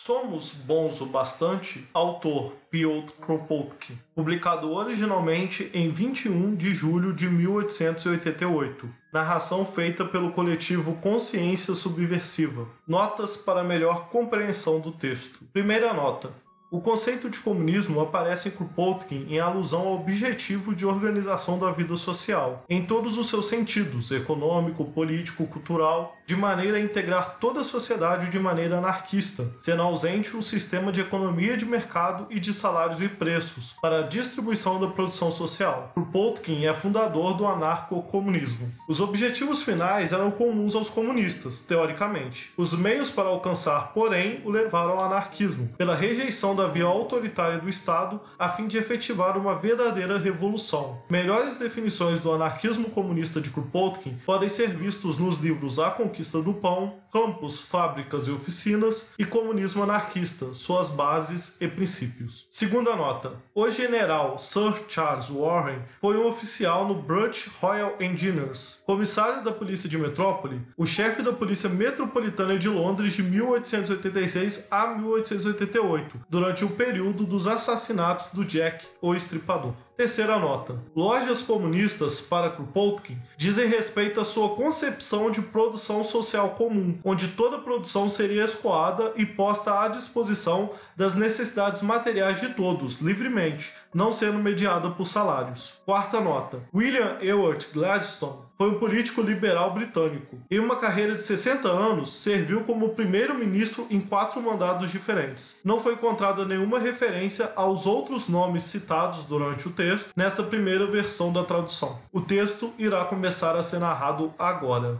Somos Bons o Bastante, autor Piotr Kropotkin, publicado originalmente em 21 de julho de 1888. Narração feita pelo coletivo Consciência Subversiva. Notas para melhor compreensão do texto. Primeira nota. O conceito de comunismo aparece em Kropotkin em alusão ao objetivo de organização da vida social, em todos os seus sentidos, econômico, político, cultural, de maneira a integrar toda a sociedade de maneira anarquista, sendo ausente um sistema de economia de mercado e de salários e preços para a distribuição da produção social. Kropotkin é fundador do anarco-comunismo. Os objetivos finais eram comuns aos comunistas, teoricamente. Os meios para alcançar, porém, o levaram ao anarquismo, pela rejeição da via autoritária do Estado a fim de efetivar uma verdadeira revolução. Melhores definições do anarquismo comunista de Kropotkin podem ser vistos nos livros A Conquista do Pão, Campos, Fábricas e Oficinas e Comunismo Anarquista, Suas Bases e Princípios. Segunda nota. O general Sir Charles Warren foi um oficial no British Royal Engineers, comissário da Polícia de Metrópole, o chefe da Polícia Metropolitana de Londres de 1886 a 1888, durante durante o período dos assassinatos do Jack, o Estripador. Terceira nota. Lojas comunistas, para Kropotkin, dizem respeito à sua concepção de produção social comum, onde toda produção seria escoada e posta à disposição das necessidades materiais de todos, livremente, não sendo mediada por salários. Quarta nota. William Ewart Gladstone foi um político liberal britânico. Em uma carreira de 60 anos, serviu como primeiro-ministro em quatro mandados diferentes. Não foi encontrada nenhuma referência aos outros nomes citados durante o texto nesta primeira versão da tradução. O texto irá começar a ser narrado agora.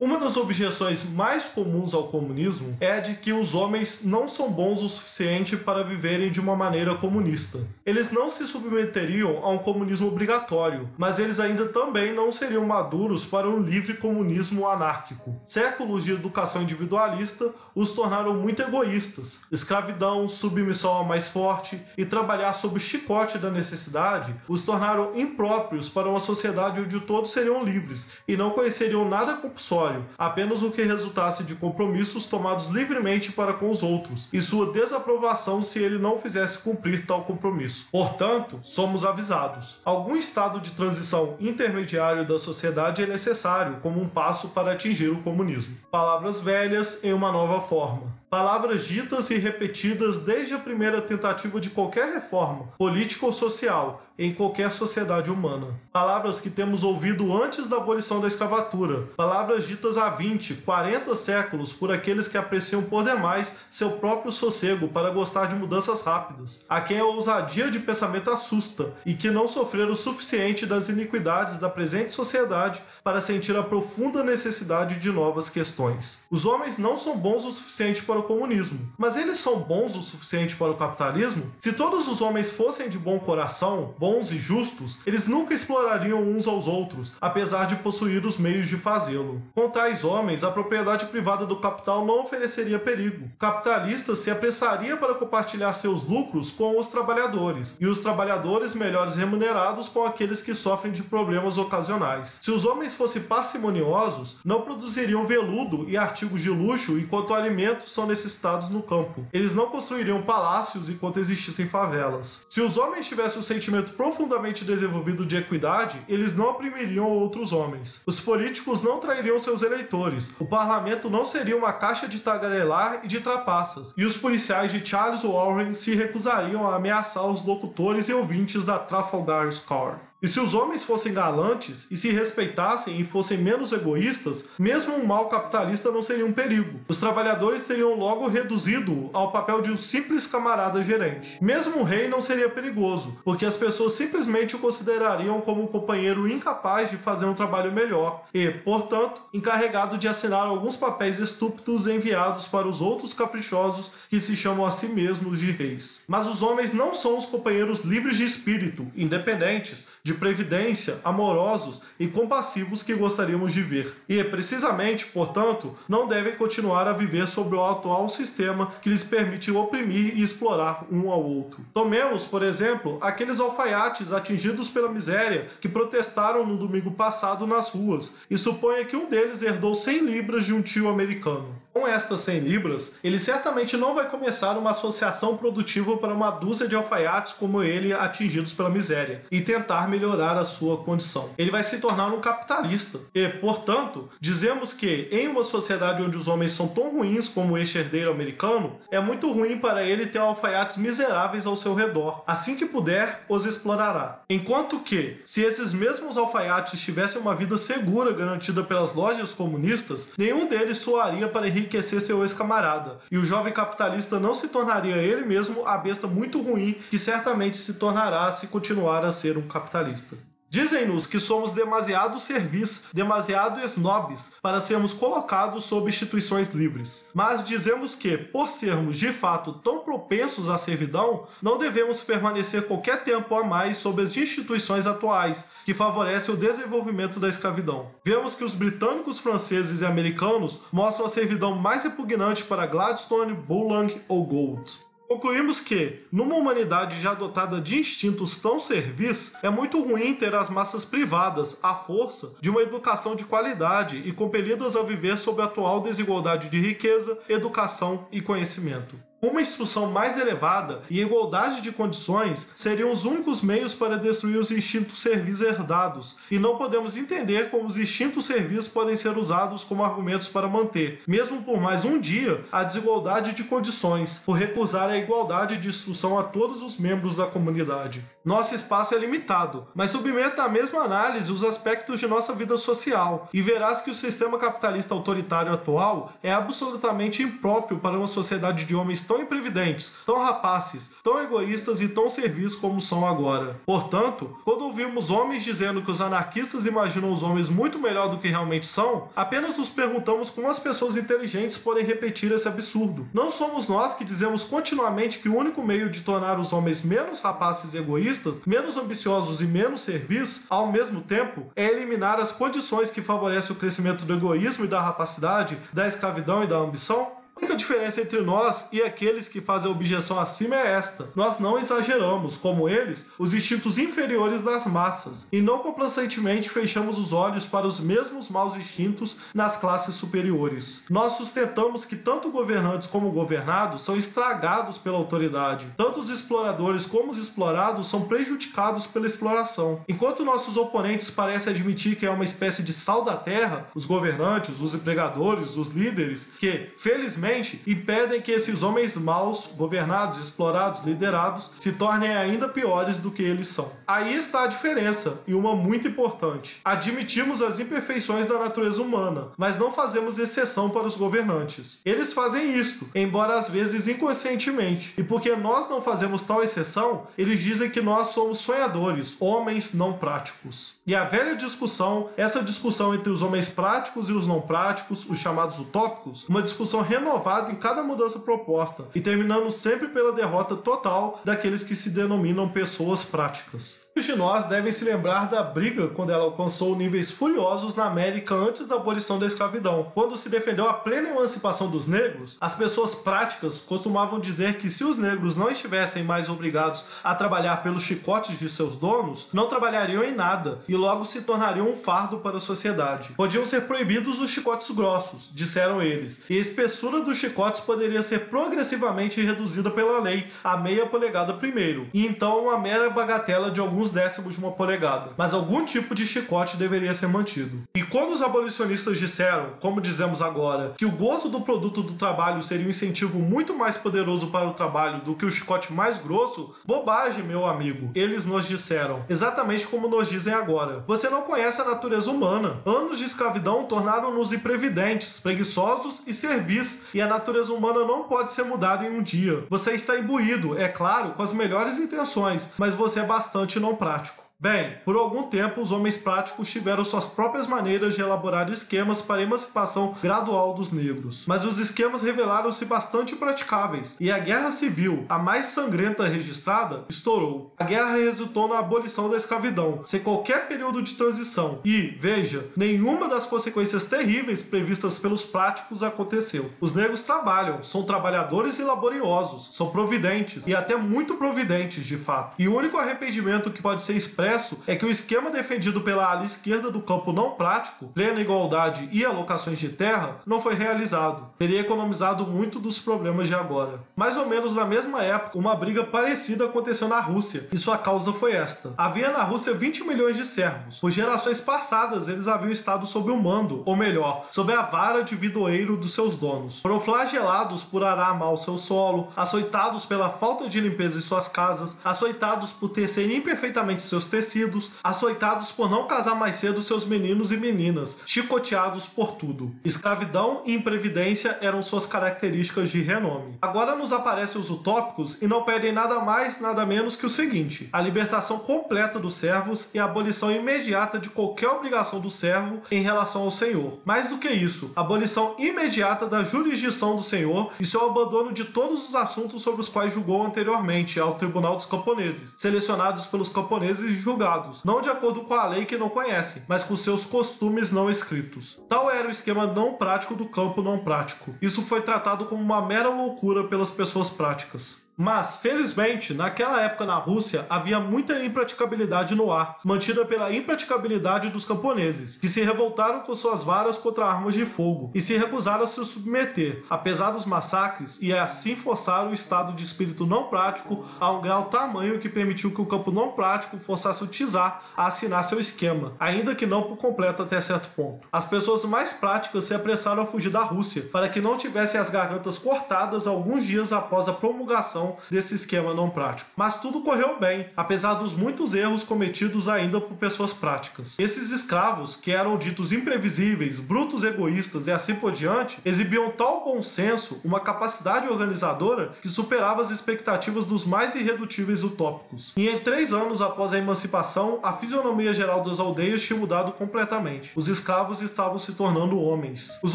Uma das objeções mais comuns ao comunismo é a de que os homens não são bons o suficiente para viverem de uma maneira comunista. Eles não se submeteriam a um comunismo obrigatório, mas eles ainda também não seriam maduros para um livre comunismo anárquico. Séculos de educação individualista os tornaram muito egoístas. Escravidão, submissão ao mais forte e trabalhar sob o chicote da necessidade os tornaram impróprios para uma sociedade onde todos seriam livres e não conheceriam nada compulsório apenas o que resultasse de compromissos tomados livremente para com os outros, e sua desaprovação se ele não fizesse cumprir tal compromisso. Portanto, somos avisados. Algum estado de transição intermediário da sociedade é necessário como um passo para atingir o comunismo. Palavras velhas em uma nova forma. Palavras ditas e repetidas desde a primeira tentativa de qualquer reforma, política ou social, em qualquer sociedade humana. Palavras que temos ouvido antes da abolição da escravatura. Palavras ditas há 20, 40 séculos por aqueles que apreciam por demais seu próprio sossego para gostar de mudanças rápidas. A quem a ousadia de pensamento assusta e que não sofreram o suficiente das iniquidades da presente sociedade para sentir a profunda necessidade de novas questões. Os homens não são bons o suficiente para o comunismo, mas eles são bons o suficiente para o capitalismo? Se todos os homens fossem de bom coração, bons e justos, eles nunca explorariam uns aos outros, apesar de possuir os meios de fazê-lo. Com tais homens, a propriedade privada do capital não ofereceria perigo. O capitalista se apressaria para compartilhar seus lucros com os trabalhadores, e os trabalhadores melhores remunerados com aqueles que sofrem de problemas ocasionais. Se os homens fossem parcimoniosos, não produziriam veludo e artigos de luxo enquanto alimentos são necessitados no campo. Eles não construiriam palácios enquanto existissem favelas. Se os homens tivessem um sentimento profundamente desenvolvido de equidade, eles não oprimiriam outros homens. Os políticos não trairiam seus eleitores. O parlamento não seria uma caixa de tagarelar e de trapaças. E os policiais de Charles Warren se recusariam a ameaçar os locutores e ouvintes da Trafalgar Square. E se os homens fossem galantes e se respeitassem e fossem menos egoístas, mesmo um mal capitalista não seria um perigo. Os trabalhadores teriam logo reduzido ao papel de um simples camarada gerente. Mesmo um rei não seria perigoso, porque as pessoas simplesmente o considerariam como um companheiro incapaz de fazer um trabalho melhor e, portanto, encarregado de assinar alguns papéis estúpidos enviados para os outros caprichosos que se chamam a si mesmos de reis. Mas os homens não são os companheiros livres de espírito, independentes, de previdência, amorosos e compassivos que gostaríamos de ver. E, precisamente, portanto, não devem continuar a viver sob o atual sistema que lhes permite oprimir e explorar um ao outro. Tomemos, por exemplo, aqueles alfaiates atingidos pela miséria que protestaram no domingo passado nas ruas e suponha que um deles herdou 100 libras de um tio americano. Com estas 100 libras, ele certamente não vai começar uma associação produtiva para uma dúzia de alfaiates como ele atingidos pela miséria e tentar melhorar a sua condição. Ele vai se tornar um capitalista e, portanto, dizemos que em uma sociedade onde os homens são tão ruins como este herdeiro americano, é muito ruim para ele ter alfaiates miseráveis ao seu redor. Assim que puder, os explorará. Enquanto que, se esses mesmos alfaiates tivessem uma vida segura garantida pelas lojas comunistas, nenhum deles soaria para enriquecer enriquecer seu ex-camarada, e o jovem capitalista não se tornaria ele mesmo a besta muito ruim que certamente se tornará se continuar a ser um capitalista. Dizem-nos que somos demasiado servis, demasiado snobs para sermos colocados sob instituições livres. Mas dizemos que, por sermos de fato tão propensos à servidão, não devemos permanecer qualquer tempo a mais sob as instituições atuais, que favorecem o desenvolvimento da escravidão. Vemos que os britânicos, franceses e americanos mostram a servidão mais repugnante para Gladstone, Bullang ou Gould. Concluímos que, numa humanidade já dotada de instintos tão servis, é muito ruim ter as massas privadas, à força, de uma educação de qualidade e compelidas a viver sob a atual desigualdade de riqueza, educação e conhecimento. Uma instrução mais elevada e igualdade de condições seriam os únicos meios para destruir os instintos servis herdados, e não podemos entender como os instintos servis podem ser usados como argumentos para manter, mesmo por mais um dia, a desigualdade de condições, por recusar a igualdade de instrução a todos os membros da comunidade. Nosso espaço é limitado, mas submeta à mesma análise os aspectos de nossa vida social, e verás que o sistema capitalista autoritário atual é absolutamente impróprio para uma sociedade de homens tão imprevidentes, tão rapaces, tão egoístas e tão servis como são agora. Portanto, quando ouvimos homens dizendo que os anarquistas imaginam os homens muito melhor do que realmente são, apenas nos perguntamos como as pessoas inteligentes podem repetir esse absurdo. Não somos nós que dizemos continuamente que o único meio de tornar os homens menos rapaces e egoístas, menos ambiciosos e menos servis, ao mesmo tempo, é eliminar as condições que favorecem o crescimento do egoísmo e da rapacidade, da escravidão e da ambição? A única diferença entre nós e aqueles que fazem a objeção acima é esta: nós não exageramos, como eles, os instintos inferiores das massas, e não complacentemente fechamos os olhos para os mesmos maus instintos nas classes superiores. Nós sustentamos que tanto governantes como governados são estragados pela autoridade, tanto os exploradores como os explorados são prejudicados pela exploração. Enquanto nossos oponentes parecem admitir que é uma espécie de sal da terra, os governantes, os empregadores, os líderes, que, felizmente, simplesmente impedem que esses homens maus, governados, explorados, liderados, se tornem ainda piores do que eles são. Aí está a diferença, e uma muito importante. Admitimos as imperfeições da natureza humana, mas não fazemos exceção para os governantes. Eles fazem isto, embora às vezes inconscientemente. E porque nós não fazemos tal exceção, eles dizem que nós somos sonhadores, homens não práticos. E a velha discussão, essa discussão entre os homens práticos e os não práticos, os chamados utópicos, uma discussão renovada em cada mudança proposta e terminando sempre pela derrota total daqueles que se denominam pessoas práticas. Os de nós devem se lembrar da briga quando ela alcançou níveis furiosos na América antes da abolição da escravidão. Quando se defendeu a plena emancipação dos negros, as pessoas práticas costumavam dizer que se os negros não estivessem mais obrigados a trabalhar pelos chicotes de seus donos, não trabalhariam em nada e logo se tornariam um fardo para a sociedade. Podiam ser proibidos os chicotes grossos, disseram eles, e a espessura dos chicotes poderia ser progressivamente reduzida pela lei a meia polegada primeiro, e então uma mera bagatela de alguns décimos de uma polegada. Mas algum tipo de chicote deveria ser mantido. E quando os abolicionistas disseram, como dizemos agora, que o gozo do produto do trabalho seria um incentivo muito mais poderoso para o trabalho do que o chicote mais grosso, bobagem, meu amigo. Eles nos disseram, exatamente como nos dizem agora. Você não conhece a natureza humana. Anos de escravidão tornaram-nos imprevidentes, preguiçosos e servis, e a natureza humana não pode ser mudada em um dia. Você está imbuído, é claro, com as melhores intenções, mas você é bastante não prático. Bem, por algum tempo os homens práticos tiveram suas próprias maneiras de elaborar esquemas para a emancipação gradual dos negros, mas os esquemas revelaram-se bastante praticáveis e a guerra civil, a mais sangrenta registrada, estourou. A guerra resultou na abolição da escravidão, sem qualquer período de transição, e, veja, nenhuma das consequências terríveis previstas pelos práticos aconteceu. Os negros trabalham, são trabalhadores e laboriosos, são providentes e até muito providentes de fato. E o único arrependimento que pode ser expresso expresso é que o esquema defendido pela ala esquerda do campo não prático, plena igualdade e alocações de terra, não foi realizado. Teria economizado muito dos problemas de agora. Mais ou menos na mesma época, uma briga parecida aconteceu na Rússia, e sua causa foi esta. Havia na Rússia 20 milhões de servos. Por gerações passadas, eles haviam estado sob o mando, ou melhor, sob a vara de vidoeiro dos seus donos. Foram flagelados por arar mal seu solo, açoitados pela falta de limpeza em suas casas, açoitados por tecer imperfeitamente seus tecidos, açoitados por não casar mais cedo seus meninos e meninas, chicoteados por tudo. Escravidão e imprevidência eram suas características de renome. Agora nos aparecem os utópicos e não pedem nada mais, nada menos que o seguinte: a libertação completa dos servos e a abolição imediata de qualquer obrigação do servo em relação ao senhor. Mais do que isso, a abolição imediata da jurisdição do senhor e seu abandono de todos os assuntos sobre os quais julgou anteriormente ao Tribunal dos Camponeses, selecionados pelos camponeses julgados, não de acordo com a lei que não conhecem, mas com seus costumes não escritos. Tal era o esquema não prático do campo não prático. Isso foi tratado como uma mera loucura pelas pessoas práticas. Mas, felizmente, naquela época na Rússia havia muita impraticabilidade no ar, mantida pela impraticabilidade dos camponeses, que se revoltaram com suas varas contra armas de fogo e se recusaram a se submeter, apesar dos massacres, e assim forçaram o estado de espírito não prático a um grau tamanho que permitiu que o campo não prático forçasse o Tizar a assinar seu esquema, ainda que não por completo até certo ponto. As pessoas mais práticas se apressaram a fugir da Rússia para que não tivessem as gargantas cortadas alguns dias após a promulgação desse esquema não prático. Mas tudo correu bem, apesar dos muitos erros cometidos ainda por pessoas práticas. Esses escravos, que eram ditos imprevisíveis, brutos egoístas e assim por diante, exibiam tal bom senso, uma capacidade organizadora que superava as expectativas dos mais irredutíveis utópicos. E em três anos após a emancipação, a fisionomia geral das aldeias tinha mudado completamente. Os escravos estavam se tornando homens. Os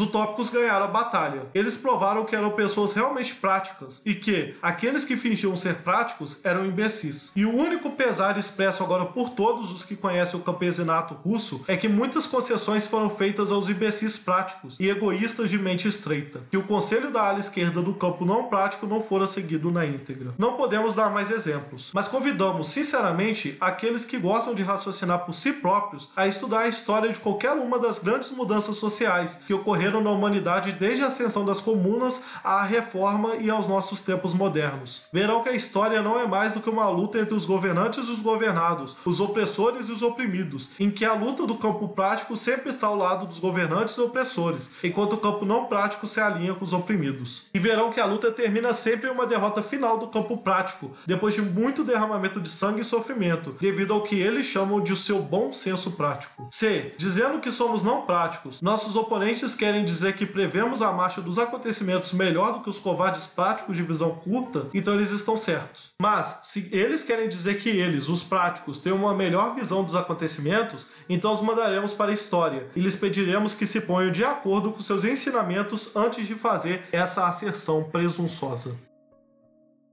utópicos ganharam a batalha. Eles provaram que eram pessoas realmente práticas e que aqueles que fingiam ser práticos eram imbecis. E o único pesar expresso agora por todos os que conhecem o campesinato russo é que muitas concessões foram feitas aos imbecis práticos e egoístas de mente estreita, que o conselho da ala esquerda do campo não prático não fora seguido na íntegra. Não podemos dar mais exemplos, mas convidamos sinceramente aqueles que gostam de raciocinar por si próprios a estudar a história de qualquer uma das grandes mudanças sociais que ocorreram na humanidade desde a ascensão das comunas à reforma e aos nossos tempos modernos verão que a história não é mais do que uma luta entre os governantes e os governados, os opressores e os oprimidos, em que a luta do campo prático sempre está ao lado dos governantes e opressores, enquanto o campo não prático se alinha com os oprimidos. E verão que a luta termina sempre em uma derrota final do campo prático, depois de muito derramamento de sangue e sofrimento, devido ao que eles chamam de o seu bom senso prático. C. Dizendo que somos não práticos, nossos oponentes querem dizer que prevemos a marcha dos acontecimentos melhor do que os covardes práticos de visão curta e então eles estão certos. Mas, se eles querem dizer que eles, os práticos, têm uma melhor visão dos acontecimentos, então os mandaremos para a história e lhes pediremos que se ponham de acordo com seus ensinamentos antes de fazer essa asserção presunçosa.